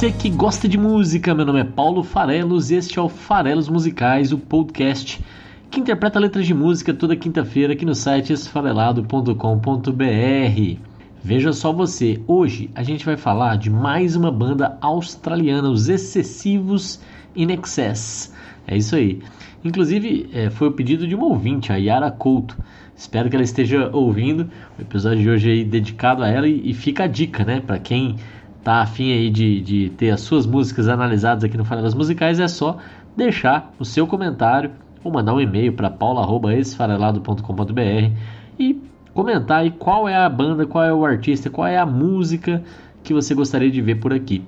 Você que gosta de música, meu nome é Paulo Farelos e este é o Farelos Musicais, o podcast que interpreta letras de música toda quinta-feira aqui no site esfarelado.com.br. Veja só você, hoje a gente vai falar de mais uma banda australiana, os Excessivos In Excess. É isso aí. Inclusive, é, foi o pedido de uma ouvinte, a Yara Couto. Espero que ela esteja ouvindo o episódio de hoje aí dedicado a ela e fica a dica, né, para quem tá afim aí de, de ter as suas músicas analisadas aqui no Farelas Musicais, é só deixar o seu comentário ou mandar um e-mail para paula.esfarelado.com.br e comentar aí qual é a banda, qual é o artista, qual é a música que você gostaria de ver por aqui.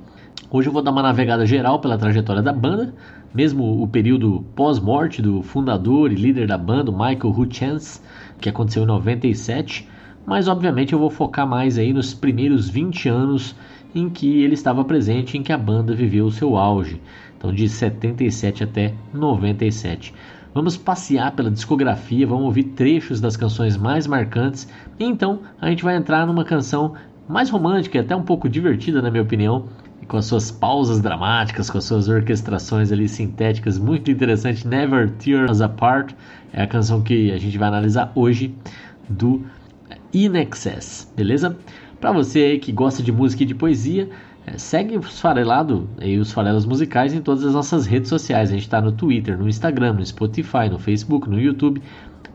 Hoje eu vou dar uma navegada geral pela trajetória da banda, mesmo o período pós-morte do fundador e líder da banda, Michael Hutchence, que aconteceu em 97, mas obviamente eu vou focar mais aí nos primeiros 20 anos em que ele estava presente, em que a banda viveu o seu auge, então de 77 até 97. Vamos passear pela discografia, vamos ouvir trechos das canções mais marcantes, e então a gente vai entrar numa canção mais romântica até um pouco divertida, na minha opinião, com as suas pausas dramáticas, com as suas orquestrações ali sintéticas, muito interessante. Never Tear Us Apart é a canção que a gente vai analisar hoje do In Excess, beleza? Para você aí que gosta de música e de poesia, é, segue os Farelado e os Farelos Musicais em todas as nossas redes sociais. A gente está no Twitter, no Instagram, no Spotify, no Facebook, no YouTube.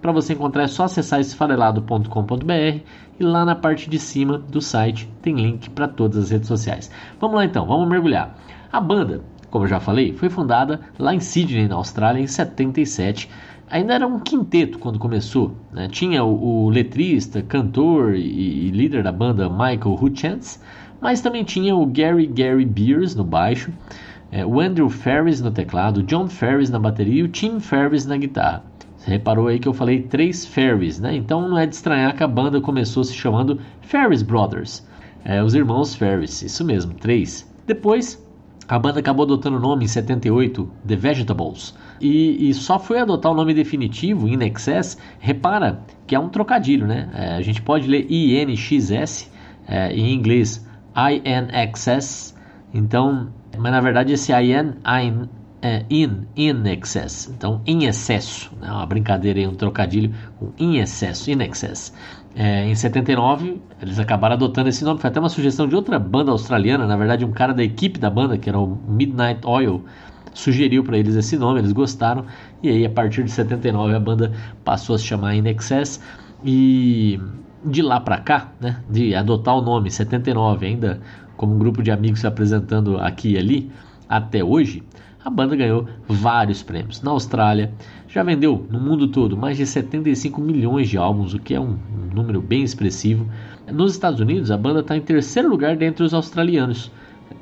Para você encontrar é só acessar esfarelado.com.br e lá na parte de cima do site tem link para todas as redes sociais. Vamos lá então, vamos mergulhar. A banda, como eu já falei, foi fundada lá em Sydney, na Austrália, em 77 ainda era um quinteto quando começou. Né? Tinha o, o, letrista, cantor e, e, líder da banda Michael Hutchence, mas também tinha o Gary Gary Beers no baixo, é, o Andrew Ferris no teclado, o John Ferris na bateria e o Tim Ferris na guitarra. Você reparou aí que eu falei três Ferris, né? Então não é de estranhar que a banda começou se chamando Ferris Brothers, é, os irmãos Ferris, isso mesmo, três. Depois a banda acabou adotando o nome em 78, The Vegetables, e, e, só foi adotar o nome definitivo, In Excess, repara que é um trocadilho, né? É, a gente pode ler INXS, é, em inglês INXS, então, mas na verdade esse IN, IN é in, in excess, então em excesso, né? uma brincadeira aí, um trocadilho, um in excesso, in excess. É, em 79, eles acabaram adotando esse nome. Foi até uma sugestão de outra banda australiana. Na verdade, um cara da equipe da banda, que era o Midnight Oil, sugeriu para eles esse nome. Eles gostaram. E aí, a partir de 79, a banda passou a se chamar In Excess. E de lá para cá, né, de adotar o nome 79, ainda como um grupo de amigos se apresentando aqui e ali, até hoje, a banda ganhou vários prêmios. Na Austrália, já vendeu no mundo todo mais de 75 milhões de álbuns, o que é um, número bem expressivo. Nos Estados Unidos, a banda está em terceiro lugar dentre os australianos,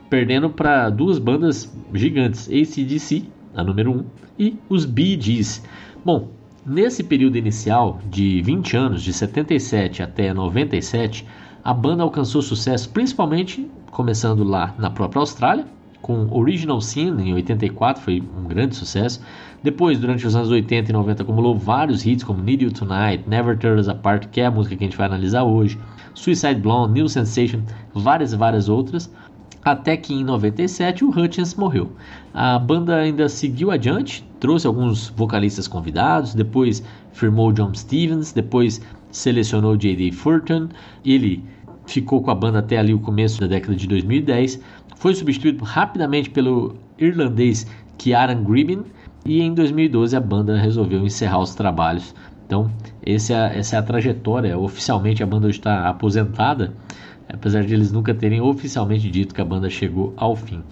perdendo para duas bandas gigantes, ACDC, a número 1, um, e os Gees. Bom, nesse período inicial de 20 anos, de 77 até 97, a banda alcançou sucesso principalmente começando lá na própria Austrália, com Original Sin em 84, foi um grande sucesso. Depois, durante os anos 80 e 90, acumulou vários hits como Need You Tonight, Never Tear Us Apart, que é a música que a gente vai analisar hoje, Suicide Blonde, New Sensation, várias e várias outras. Até que em 97 o Hutchins morreu. A banda ainda seguiu adiante, trouxe alguns vocalistas convidados, depois firmou John Stevens, depois selecionou J.D. Furton. Ele ficou com a banda até ali o começo da década de 2010 foi substituído rapidamente pelo irlandês Kieran Gribbin e em 2012 a banda resolveu encerrar os trabalhos. Então, é, essa é a trajetória. Oficialmente a banda está aposentada, apesar de eles nunca terem oficialmente dito que a banda chegou ao fim.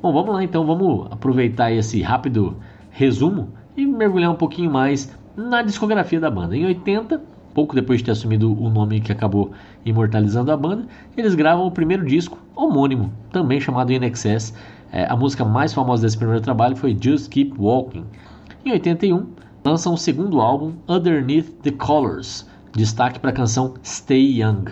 Bom, vamos lá então, vamos aproveitar esse rápido resumo e mergulhar um pouquinho mais na discografia da banda. Em 80, pouco depois de ter assumido o nome que acabou imortalizando a banda, eles gravam o primeiro disco homônimo, também chamado In Excess, É, a música mais famosa desse primeiro trabalho foi Just Keep Walking. Em 81, lançam o segundo álbum, Underneath the Colors, destaque para a canção Stay Young.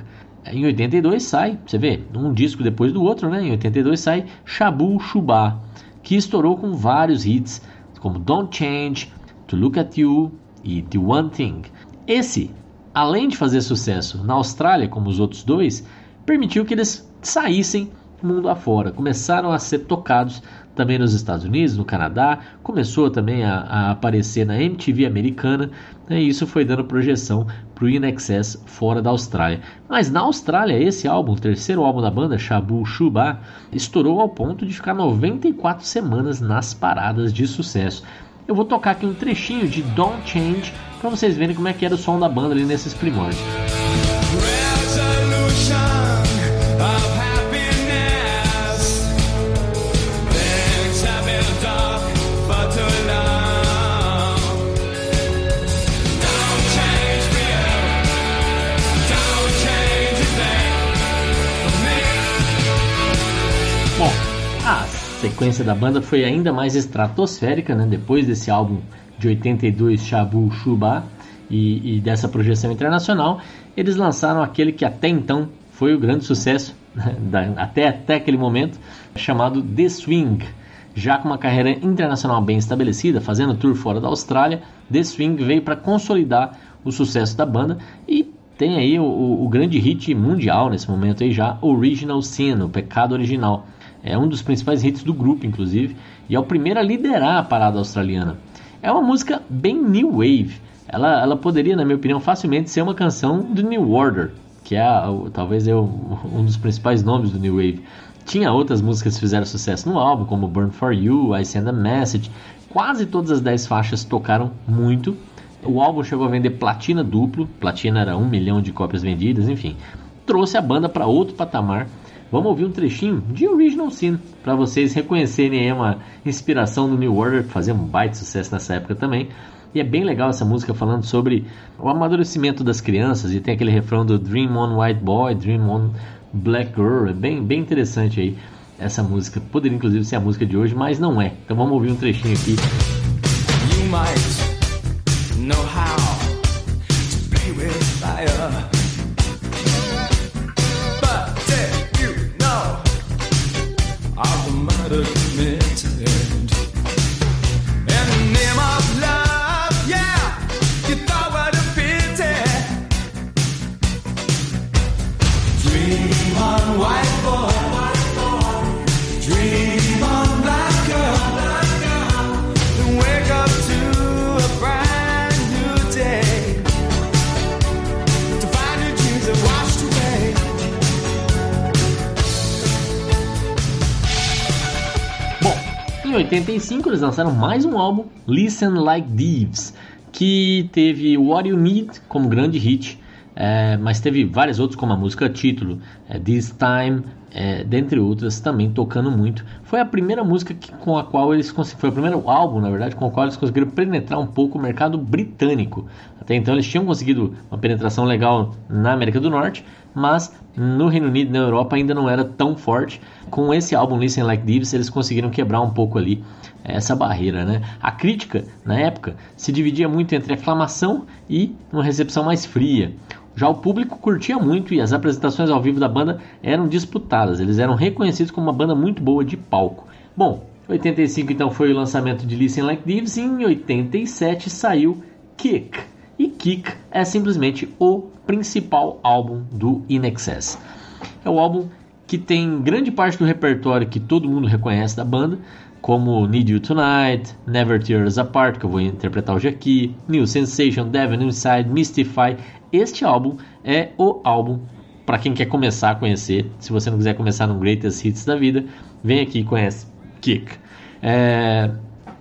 Em 82 sai, você vê, um disco depois do outro, né? Em 82 sai Shabu Shuba, que estourou com vários hits, como Don't Change, To Look at You e The One Thing. Esse, além de fazer sucesso na Austrália, como os outros dois, permitiu que eles saíssem mundo afora, começaram a ser tocados também nos Estados Unidos, no Canadá, começou também a, a aparecer na MTV americana, né, e isso foi dando projeção para o In Excess fora da Austrália. Mas na Austrália, esse álbum, o terceiro álbum da banda, Shabu Shuba, estourou ao ponto de ficar 94 semanas nas paradas de sucesso. Eu vou tocar aqui um trechinho de Don't Change para vocês verem como é que era o som da banda ali nesses primórdios. Sequência da banda foi ainda mais estratosférica, né? depois desse álbum de 82, Shabu Shuba, e, e, dessa projeção internacional, eles lançaram aquele que até então foi o grande sucesso, né? até, até aquele momento, chamado The Swing. Já com uma carreira internacional bem estabelecida, fazendo tour fora da Austrália, The Swing veio para consolidar o sucesso da banda e tem aí o, o, o, grande hit mundial nesse momento aí já, Original Sin, o pecado original é um dos principais hits do grupo, inclusive, e é o primeiro a liderar a parada australiana. É uma música bem new wave. Ela, ela poderia, na minha opinião, facilmente ser uma canção do New Order, que é talvez é um dos principais nomes do new wave. Tinha outras músicas que fizeram sucesso no álbum, como Burn For You, I Send a Message. Quase todas as 10 faixas tocaram muito. O álbum chegou a vender platina duplo, platina era um milhão de cópias vendidas, enfim. Trouxe a banda para outro patamar Vamos ouvir um trechinho de Original Sin para vocês reconhecerem aí uma inspiração do New Order, fazer um baita sucesso nessa época também. E é bem legal essa música falando sobre o amadurecimento das crianças e tem aquele refrão do Dream on White Boy, Dream on Black Girl. É bem, bem interessante aí essa música. Poderia inclusive ser a música de hoje, mas não é. Então vamos ouvir um trechinho aqui. You might 85 eles lançaram mais um álbum, Listen Like Thieves, que teve What You Need como grande hit, é, mas teve vários outros como a música título, é, This Time, é, dentre outras, também tocando muito. Foi a primeira música que, com a qual eles foi o primeiro álbum, na verdade, com o qual eles conseguiram penetrar um pouco o mercado britânico. Até então eles tinham conseguido uma penetração legal na América do Norte, mas no Reino Unido e na Europa ainda não era tão forte. Com esse álbum Listen Like Thieves, eles conseguiram quebrar um pouco ali essa barreira, né? A crítica na época se dividia muito entre aclamação e uma recepção mais fria. Já o público curtia muito e as apresentações ao vivo da banda eram disputadas, eles eram reconhecidos como uma banda muito boa de palco. Bom, 85 então foi o lançamento de Listen Like Thieves e em 87 saiu Kick. E Kick é simplesmente o principal álbum do In Excess. É o álbum que tem grande parte do repertório que todo mundo reconhece da banda, como Need You Tonight, Never Tear Us Apart, que eu vou interpretar hoje aqui, New Sensation, Devil Inside, Mystify. Este álbum é o álbum para quem quer começar a conhecer. Se você não quiser começar no Greatest Hits da vida, vem aqui e conhece Kick. É,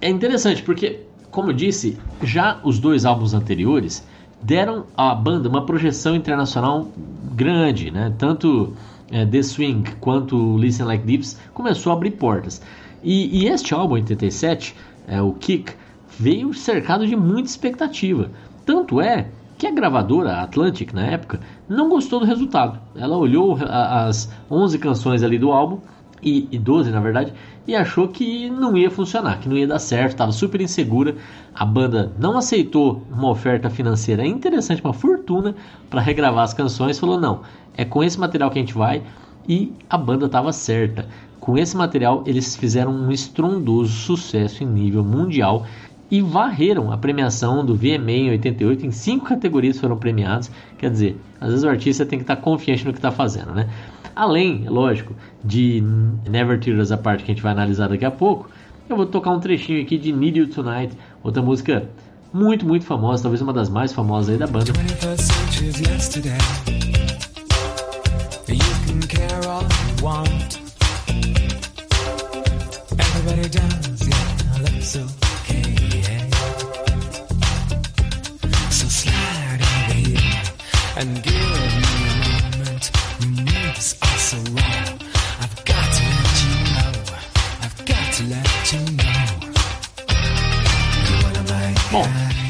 é interessante porque, como eu disse, já os dois álbuns anteriores deram à banda uma projeção internacional grande, né? Tanto é, The Swing quanto Listen Like Thieves começou a abrir portas. E, e este álbum, 87, é, o Kick, veio cercado de muita expectativa. Tanto é que a gravadora, a Atlantic, na época, não gostou do resultado. Ela olhou as 11 canções ali do álbum, e, e 12 na verdade, e achou que não ia funcionar, que não ia dar certo, estava super insegura. A banda não aceitou uma oferta financeira interessante, uma fortuna, para regravar as canções. Falou: não, é com esse material que a gente vai. E a banda estava certa. Com esse material, eles fizeram um estrondoso sucesso em nível mundial e varreram a premiação do VMA em 88. Em cinco categorias foram premiados. Quer dizer, às vezes o artista tem que estar tá confiante no que está fazendo, né? Além, lógico, de Never Tear Us Apart, que a gente vai analisar daqui a pouco, eu vou tocar um trechinho aqui de Need You Tonight, outra música muito, muito famosa, talvez uma das mais famosas aí da banda. Everybody yeah, that's okay, and give me Bom,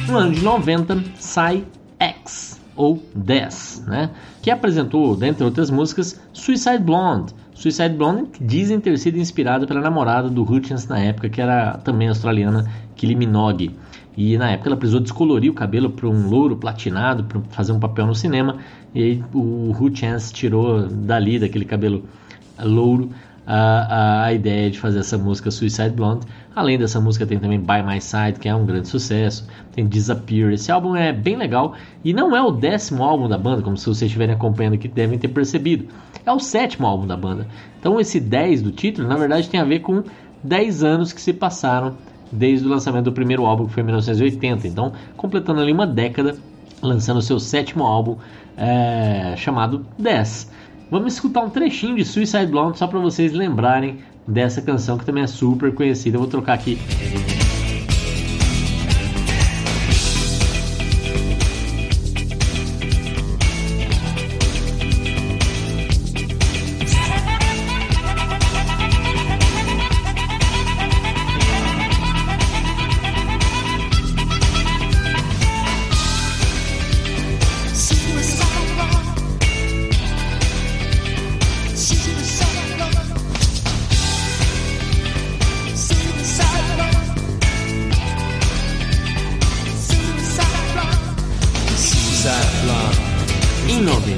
no ano de 90 sai X, ou 10, né? Que apresentou, dentre outras músicas, Suicide Blonde. Suicide Blonde dizem ter sido inspirado pela namorada do Hutchins na época, que era também australiana, Kylie Minogue. E na época ela precisou descolorir o cabelo para um louro platinado para fazer um papel no cinema. E aí o Hutchins tirou dali, daquele cabelo louro, a, a, ideia de fazer essa música Suicide Blonde. Além dessa música tem também By My Side, que é um grande sucesso. Tem Disappear. Esse álbum é bem legal e não é o décimo álbum da banda, como se vocês estiverem acompanhando aqui devem ter percebido. É o sétimo álbum da banda. Então esse 10 do título, na verdade, tem a ver com 10 anos que se passaram desde o lançamento do primeiro álbum, que foi em 1980. Então, completando ali uma década, lançando seu sétimo álbum é, chamado 10. Vamos escutar um trechinho de Suicide Blonde só para vocês lembrarem dessa canção que também é super conhecida. Eu vou trocar aqui.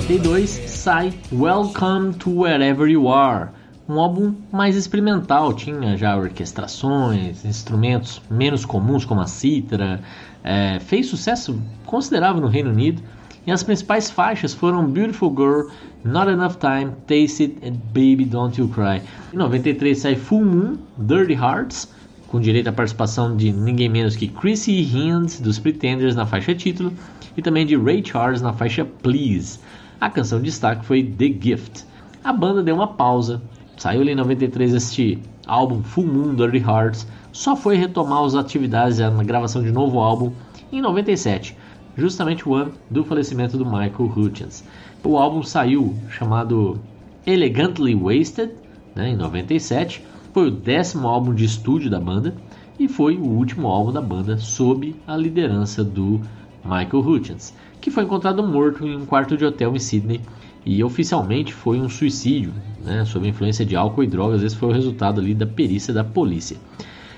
Em 92 sai Welcome to Wherever You Are, um álbum mais experimental, tinha já orquestrações, instrumentos menos comuns como a cítara, é, fez sucesso considerável no Reino Unido e as principais faixas foram Beautiful Girl, Not Enough Time, Taste It e Baby Don't You Cry. Em 93 sai Full Moon, Dirty Hearts, com direito à participação de ninguém menos que Chrissy Hynde dos Pretenders na faixa título e também de Ray Charles na faixa Please. A canção de destaque foi The Gift. A banda deu uma pausa, saiu ali em 93 este álbum Full Moon Dirty Hearts, só foi retomar as atividades na gravação de novo álbum em 97, justamente o ano do falecimento do Michael Hutchins. O álbum saiu chamado Elegantly Wasted, né, em 97, foi o décimo álbum de estúdio da banda e foi o último álbum da banda sob a liderança do Michael Hutchins, que foi encontrado morto em um quarto de hotel em Sydney e oficialmente foi um suicídio, né, sob influência de álcool e drogas. Esse foi o resultado ali da perícia da polícia.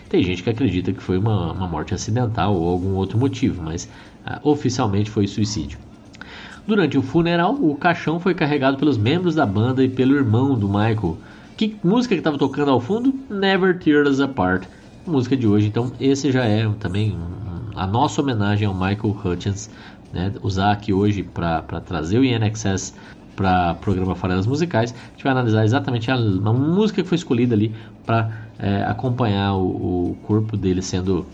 Tem gente que acredita que foi uma, uma morte acidental ou algum outro motivo, mas uh, oficialmente foi suicídio. Durante o funeral, o caixão foi carregado pelos membros da banda e pelo irmão do Michael. Que música que estava tocando ao fundo? Never Tear Us Apart. Música de hoje, então esse já é também a nossa homenagem ao Michael Hutchins, né, usar aqui hoje para trazer o INXS para programa Farelas Musicais. A gente vai analisar exatamente a, a música que foi escolhida ali para é, acompanhar o, o, corpo dele sendo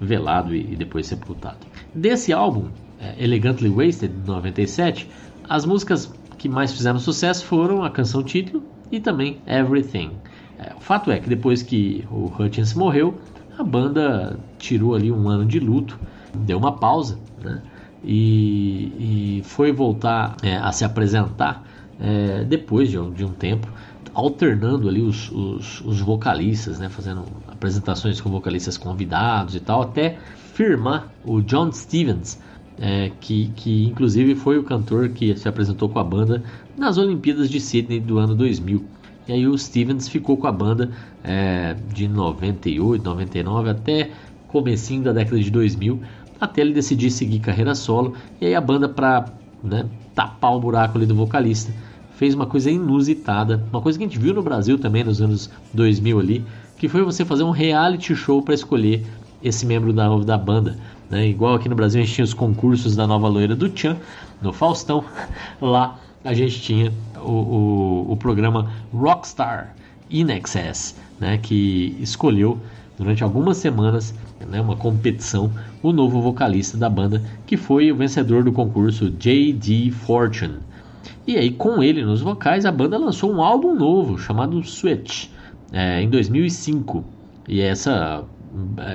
velado e, e depois sepultado. Desse álbum, é, Elegantly Wasted, de 97, as músicas que mais fizeram sucesso foram a canção título e também Everything. É, o fato é que depois que o Hutchins morreu, a banda tirou ali um ano de luto, deu uma pausa, né? E, e foi voltar é, a se apresentar é, depois de um, de um, tempo, alternando ali os, os, os, vocalistas, né? Fazendo apresentações com vocalistas convidados e tal, até firmar o John Stevens, é, que, que inclusive foi o cantor que se apresentou com a banda nas Olimpíadas de Sydney do ano 2000. E aí o Stevens ficou com a banda é, de 98, 99 até comecinho da década de 2000, até ele decidir seguir carreira solo. E aí a banda, para né, tapar o buraco ali do vocalista, fez uma coisa inusitada, uma coisa que a gente viu no Brasil também nos anos 2000 ali, que foi você fazer um reality show para escolher esse membro da, da banda. Né? Igual aqui no Brasil a gente tinha os concursos da nova loira do Tchan, no Faustão, lá a gente tinha o, o, o programa Rockstar In Excess, né? que escolheu durante algumas semanas né, uma competição o novo vocalista da banda, que foi o vencedor do concurso J.D. Fortune. E aí, com ele nos vocais, a banda lançou um álbum novo chamado Switch é, em 2005. E essa,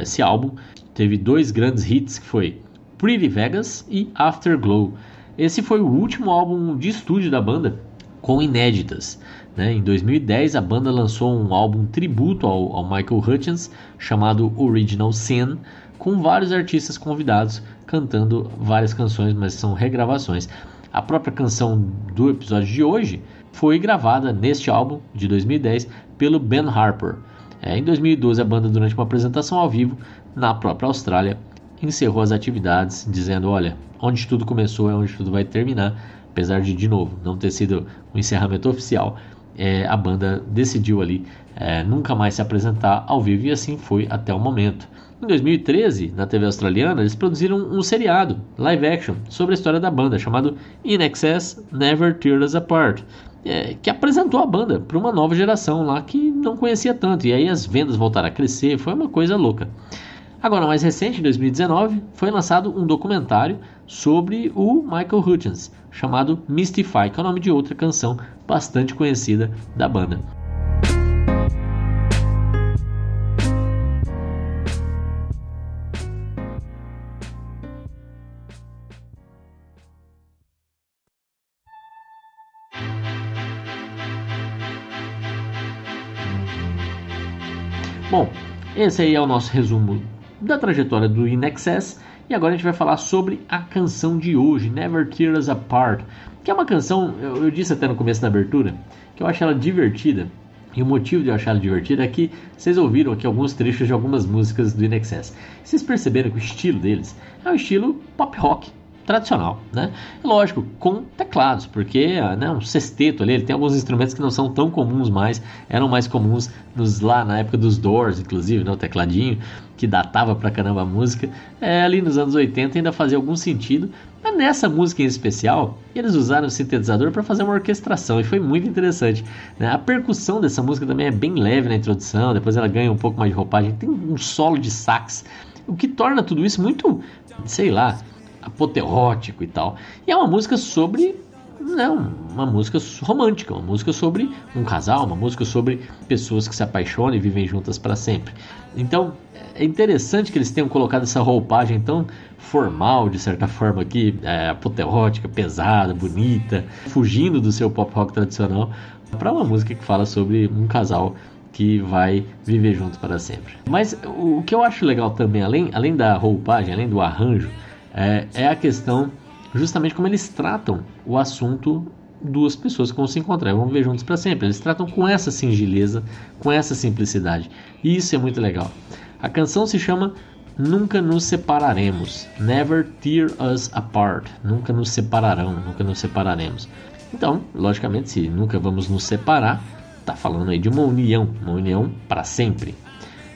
esse álbum teve dois grandes hits que foi Pretty Vegas e Afterglow. Esse foi o último álbum de estúdio da banda com inéditas. Né? Em 2010 a banda lançou um álbum tributo ao, ao Michael Hutchins chamado Original Sin, com vários artistas convidados cantando várias canções, mas são regravações. A própria canção do episódio de hoje foi gravada neste álbum de 2010 pelo Ben Harper. É, em 2012, a banda, durante uma apresentação ao vivo na própria Austrália, encerrou as atividades, dizendo: Olha, onde tudo começou é onde tudo vai terminar. Apesar de, de novo, não ter sido um encerramento oficial, é, a banda decidiu ali é, nunca mais se apresentar ao vivo e assim foi até o momento. Em 2013, na TV australiana, eles produziram um seriado, live action, sobre a história da banda, chamado In Excess Never Tear Us Apart, é, que apresentou a banda para uma nova geração lá que não conhecia tanto, e aí as vendas voltaram a crescer, foi uma coisa louca. Agora, mais recente, em 2019, foi lançado um documentário sobre o Michael Hutchins, chamado Mystify, que é o nome de outra canção bastante conhecida da banda. Bom, esse aí é o nosso resumo da trajetória do In Excess e agora a gente vai falar sobre a canção de hoje, Never Tear Us Apart, que é uma canção, eu, eu disse até no começo da abertura, que eu acho ela divertida. E o motivo de eu achar ela divertida é que vocês ouviram aqui alguns trechos de algumas músicas do In Excess. Vocês perceberam que o estilo deles é um estilo pop rock, tradicional, né? Lógico, com teclados, porque né, um sexteto ali, ele tem alguns instrumentos que não são tão comuns mais, eram mais comuns nos, lá na época dos Doors, inclusive, né, o tecladinho, que datava pra caramba a música, é, ali nos anos 80 ainda fazia algum sentido, mas nessa música em especial, eles usaram o sintetizador para fazer uma orquestração, e foi muito interessante. Né? A percussão dessa música também é bem leve na introdução, depois ela ganha um pouco mais de roupagem, tem um solo de sax, o que torna tudo isso muito, sei lá, apoteótico e tal. E é uma música sobre né, uma música romântica, uma música sobre um casal, uma música sobre pessoas que se apaixonam e vivem juntas para sempre. Então é interessante que eles tenham colocado essa roupagem tão formal, de certa forma, aqui, é, apoteótica, pesada, bonita, fugindo do seu pop rock tradicional, para uma música que fala sobre um casal que vai viver junto para sempre. Mas o que eu acho legal também, além, além da roupagem, além do arranjo, é, é a questão justamente como eles tratam o assunto duas pessoas que vão se encontrar vão viver juntos para sempre. Eles tratam com essa singeleza, com essa simplicidade. E isso é muito legal. A canção se chama Nunca nos separaremos. Never tear us apart. Nunca nos separarão, nunca nos separaremos. Então, logicamente, se nunca vamos nos separar, tá falando aí de uma união, uma união para sempre.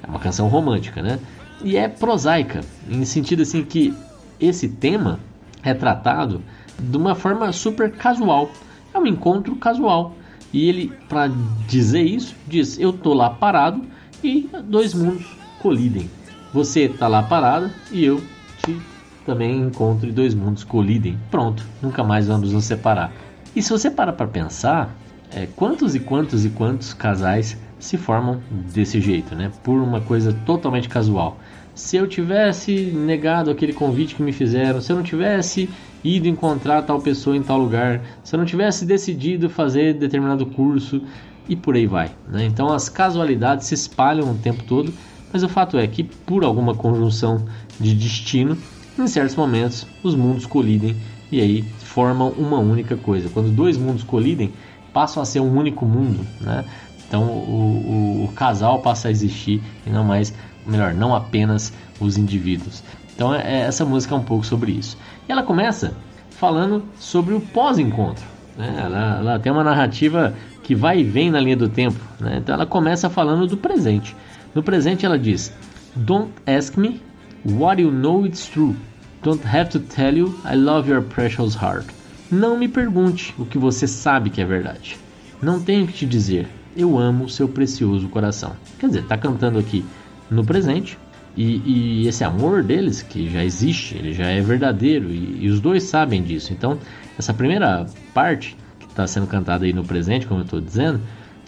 É uma canção romântica, né? E é prosaica, em sentido assim que esse tema é tratado de uma forma super casual. É um encontro casual. E ele, para dizer isso, diz: Eu tô lá parado e dois mundos colidem. Você tá lá parado e eu te também encontro e dois mundos colidem. Pronto, nunca mais vamos nos separar. E se você para para pensar, é, quantos e quantos e quantos casais se formam desse jeito, né? Por uma coisa totalmente casual se eu tivesse negado aquele convite que me fizeram, se eu não tivesse ido encontrar tal pessoa em tal lugar, se eu não tivesse decidido fazer determinado curso e por aí vai. Né? Então as casualidades se espalham o tempo todo, mas o fato é que por alguma conjunção de destino, em certos momentos os mundos colidem e aí formam uma única coisa. Quando dois mundos colidem, passam a ser um único mundo. Né? Então o, o, o casal passa a existir e não mais, melhor, não apenas os indivíduos. Então é, é, essa música é um pouco sobre isso. E ela começa falando sobre o pós-encontro. Né? Ela, ela, tem uma narrativa que vai e vem na linha do tempo. Né? Então ela começa falando do presente. No presente ela diz: Don't ask me what you know it's true. Don't have to tell you I love your precious heart. Não me pergunte o que você sabe que é verdade. Não tenho que te dizer. Eu amo seu precioso coração. Quer dizer, está cantando aqui no presente, e, e, esse amor deles, que já existe, ele já é verdadeiro, e, e os dois sabem disso. Então, essa primeira parte, que está sendo cantada aí no presente, como eu estou dizendo,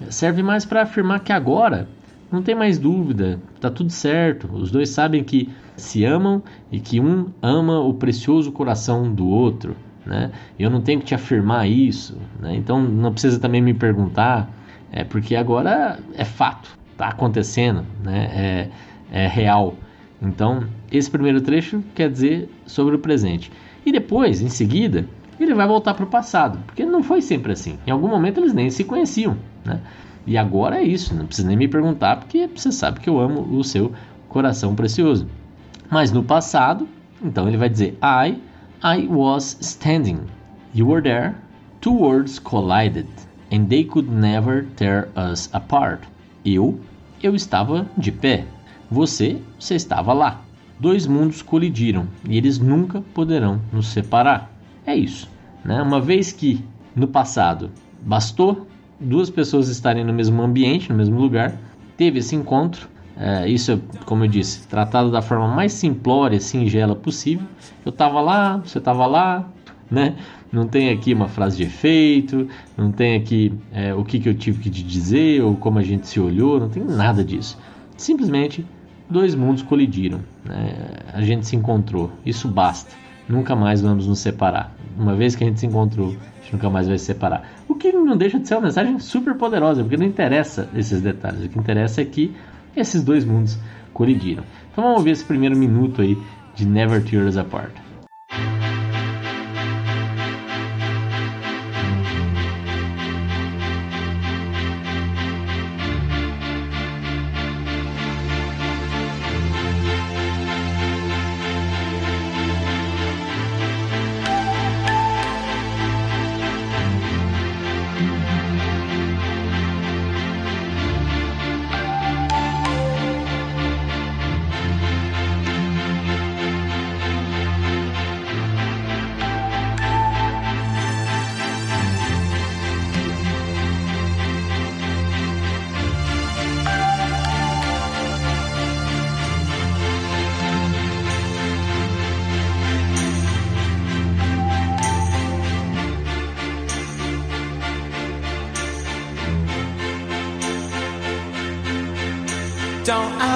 serve mais para afirmar que agora não tem mais dúvida, está tudo certo. Os dois sabem que se amam e que um ama o precioso coração do outro. Né? Eu não tenho que te afirmar isso, né? então não precisa também me perguntar, é porque agora é fato, está acontecendo, né? É, é, real. Então, esse primeiro trecho quer dizer sobre o presente. E depois, em seguida, ele vai voltar para o passado, porque não foi sempre assim. Em algum momento eles nem se conheciam, né? E agora é isso, não precisa nem me perguntar, porque você sabe que eu amo o seu coração precioso. Mas no passado, então ele vai dizer: I, I was standing. You were there. Two words collided, and they could never tear us apart. Eu, eu estava de pé. Você, você estava lá. Dois mundos colidiram e eles nunca poderão nos separar. É isso. Né? Uma vez que no passado bastou duas pessoas estarem no mesmo ambiente, no mesmo lugar, teve esse encontro. É, isso é, como eu disse, tratado da forma mais simplória, singela possível. Eu estava lá, você estava lá, né? Não tem aqui uma frase de efeito, não tem aqui é, o que, que eu tive que te dizer ou como a gente se olhou, não tem nada disso. Simplesmente dois mundos colidiram, né? a gente se encontrou, isso basta. Nunca mais vamos nos separar. Uma vez que a gente se encontrou, a gente nunca mais vai se separar. O que não deixa de ser uma mensagem super poderosa, porque não interessa esses detalhes. O que interessa é que esses dois mundos colidiram. Então vamos ver esse primeiro minuto aí de Never Tear Us Apart.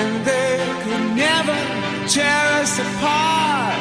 and they could never tear us apart.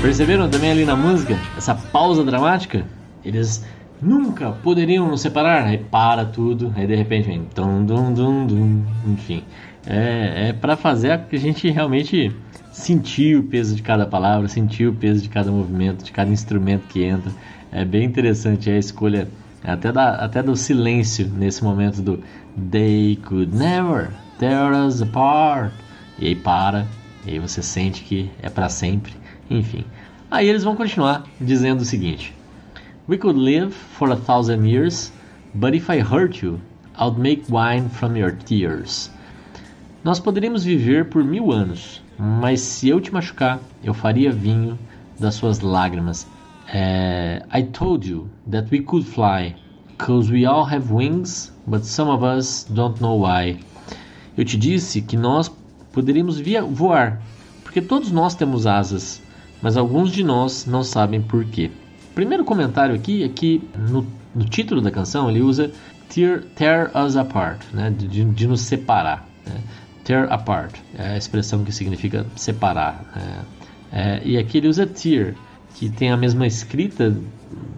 Perceberam também ali na música essa pausa dramática? Eles nunca poderiam nos separar, aí para tudo, aí de repente vem dum dum dum dum, enfim. É, é para fazer a gente realmente sentir o peso de cada palavra, sentir o peso de cada movimento, de cada instrumento que entra. É bem interessante a escolha até, da, até do silêncio nesse momento do They could never tear us apart. E aí para, e aí você sente que é para sempre, enfim. Aí eles vão continuar dizendo o seguinte: We could live for a thousand years, but if I hurt you, I'll make wine from your tears. Nós poderíamos viver por mil anos, mas se eu te machucar, eu faria vinho das suas lágrimas. É, I told you that we could fly, cause we all have wings, but some of us don't know why. eu te disse que nós poderíamos via voar, porque todos nós temos asas, mas alguns de nós não sabem por quê. Primeiro comentário aqui é que no, no título da canção ele usa tear, tear us apart, né? de, de nos separar. Né? Tear apart é a expressão que significa separar. Né? É, e aqui ele usa tear, que tem a mesma escrita,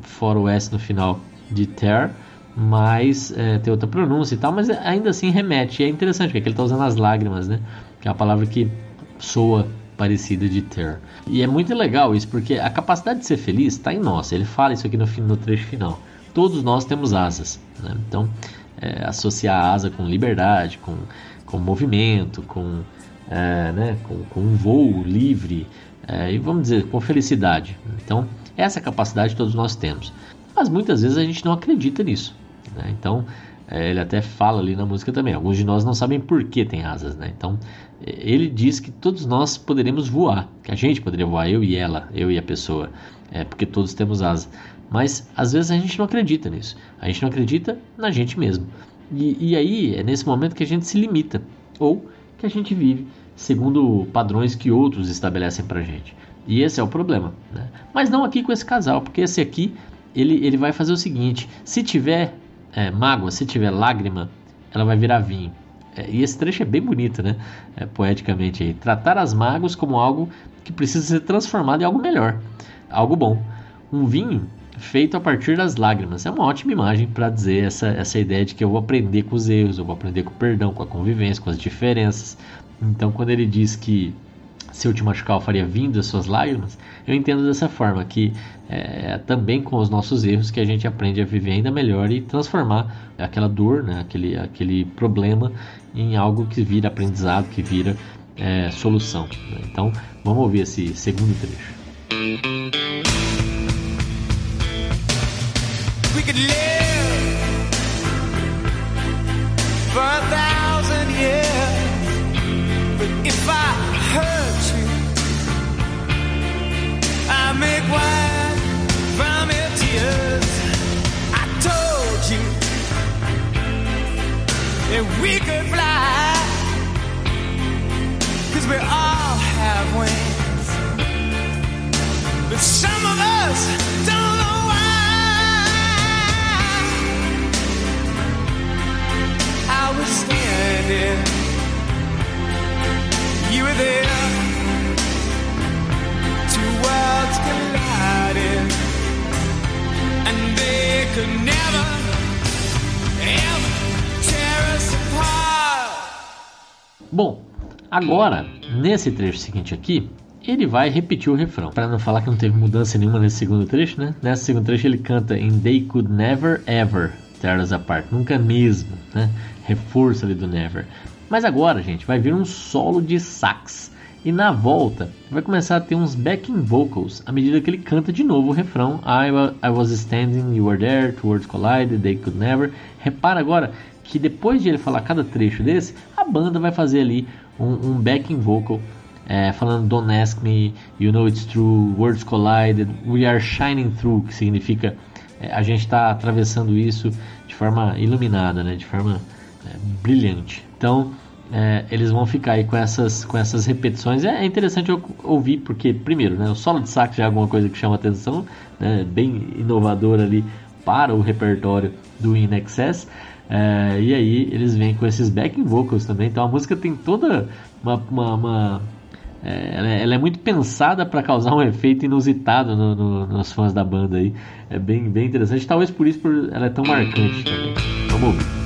fora o S no final, de tear, mas é, tem outra pronúncia e tal, mas ainda assim remete. E é interessante, porque ele está usando as lágrimas, né? Que é a palavra que soa parecida de ter. E é muito legal isso, porque a capacidade de ser feliz está em nós. Ele fala isso aqui no, no trecho final. Todos nós temos asas. Né? Então, é, associar a asa com liberdade, com, com movimento, com, é, né, com, com, um voo livre é, e vamos dizer, com felicidade. Então, essa capacidade todos nós temos. Mas muitas vezes a gente não acredita nisso. Né? Então, é, ele até fala ali na música também. Alguns de nós não sabem por que tem asas, né? Então, é, ele diz que todos nós poderemos voar, que a gente poderia voar, eu e ela, eu e a pessoa, é, porque todos temos asas. Mas às vezes a gente não acredita nisso. A gente não acredita na gente mesmo. E, e aí é nesse momento que a gente se limita ou que a gente vive segundo padrões que outros estabelecem pra gente. E esse é o problema. Né? Mas não aqui com esse casal, porque esse aqui ele, ele vai fazer o seguinte: se tiver é, mágoa, se tiver lágrima, ela vai virar vinho. É, e esse trecho é bem bonito, né? É, poeticamente aí. Tratar as mágoas como algo que precisa ser transformado em algo melhor, algo bom. Um vinho feito a partir das lágrimas. É uma ótima imagem para dizer essa, essa ideia de que eu vou aprender com os erros, eu vou aprender com o perdão, com a convivência, com as diferenças. Então, quando ele diz que se eu te machucar, eu faria vindo as suas lágrimas, eu entendo dessa forma, que é também com os nossos erros que a gente aprende a viver ainda melhor e transformar aquela dor, né, aquele, aquele problema, em algo que vira aprendizado, que vira é, solução. Né? Então, vamos ouvir esse segundo trecho. We could live for a thousand years, we could fly, cause we all have wings. But some of us don't know why. I was standing, you were there. Bom, agora, nesse trecho seguinte aqui, ele vai repetir o refrão. Para não falar que não teve mudança nenhuma nesse segundo trecho, né? Nesse segundo trecho ele canta em They Could Never Ever Tear Us Apart. Nunca mesmo, né? Reforço ali do Never. Mas agora, gente, vai vir um solo de sax. E na volta vai começar a ter uns backing vocals à medida que ele canta de novo o refrão I, I was standing, you were there, two words collided, they could never. Repara agora que depois de ele falar cada trecho desse, a banda vai fazer ali um, um backing vocal é, falando Don't ask me, you know it's true, words collided, we are shining through, que significa é, a gente está atravessando isso de forma iluminada, né, de forma é, brilhante. Então é, eles vão ficar aí com essas, com essas repetições. É, é interessante ouvir porque primeiro, né, o solo de sax já é alguma coisa que chama atenção, né, bem inovador ali para o repertório do In Excess. É, e aí eles vêm com esses backing vocals também. Então a música tem toda uma, uma, uma é, ela, é, é muito pensada para causar um efeito inusitado no- no- nos fãs da banda aí. É bem, bem interessante. Talvez por isso por ela é tão marcante também. Vamos ouvir.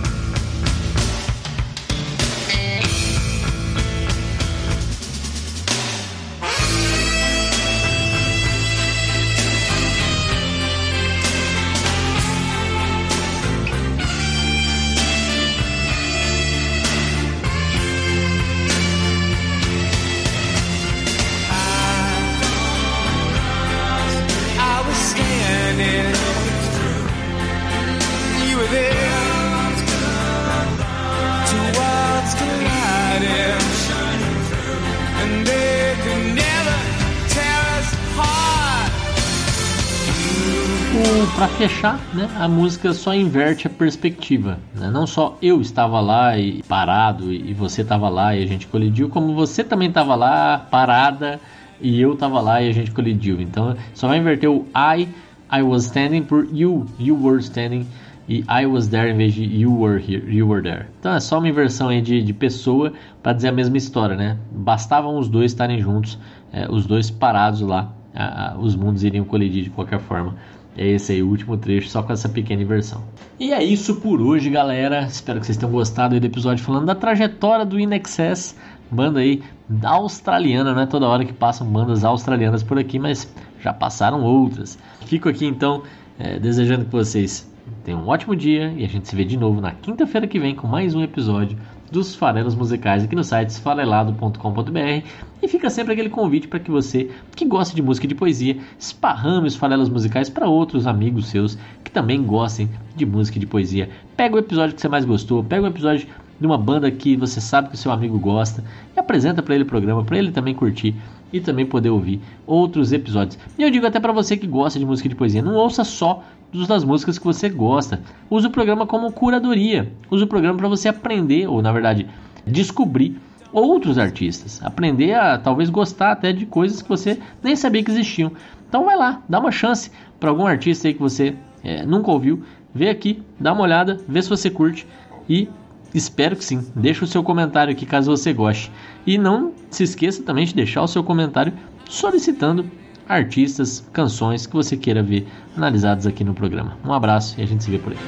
Né, a música só inverte a perspectiva. Né? Não só eu estava lá e parado e você estava lá e a gente colidiu, como você também estava lá parada e eu estava lá e a gente colidiu. Então só vai inverter o I, I was standing por you, you were standing e I was there em vez de you were here, you were there. Então é só uma inversão aí de, de pessoa para dizer a mesma história, né? Bastavam os dois estarem juntos, é, os dois parados lá, a, a, os mundos iriam colidir de qualquer forma. É esse aí o último trecho, só com essa pequena inversão. E é isso por hoje, galera. Espero que vocês tenham gostado do episódio falando da trajetória do Inexcess, banda aí australiana, não é toda hora que passam bandas australianas por aqui, mas já passaram outras. Fico aqui então é, desejando que vocês tenham um ótimo dia e a gente se vê de novo na quinta-feira que vem com mais um episódio dos farelos musicais aqui no site esfarelado.com.br e fica sempre aquele convite para que você que gosta de música e de poesia esparrame os farelos musicais para outros amigos seus que também gostem de música e de poesia. Pega o episódio que você mais gostou, pega o episódio de uma banda que você sabe que o seu amigo gosta e apresenta para ele o programa, para ele também curtir e também poder ouvir outros episódios. E eu digo até para você que gosta de música de poesia, não ouça só das músicas que você gosta. Use o programa como curadoria. Use o programa para você aprender, ou na verdade, descobrir outros artistas. Aprender a talvez gostar até de coisas que você nem sabia que existiam. Então vai lá, dá uma chance para algum artista aí que você é, nunca ouviu. Vê aqui, dá uma olhada, vê se você curte e espero que sim. Deixa o seu comentário aqui caso você goste. E não se esqueça também de deixar o seu comentário solicitando artistas, canções que você queira ver analisadas aqui no programa. Um abraço e a gente se vê por aí.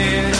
minute.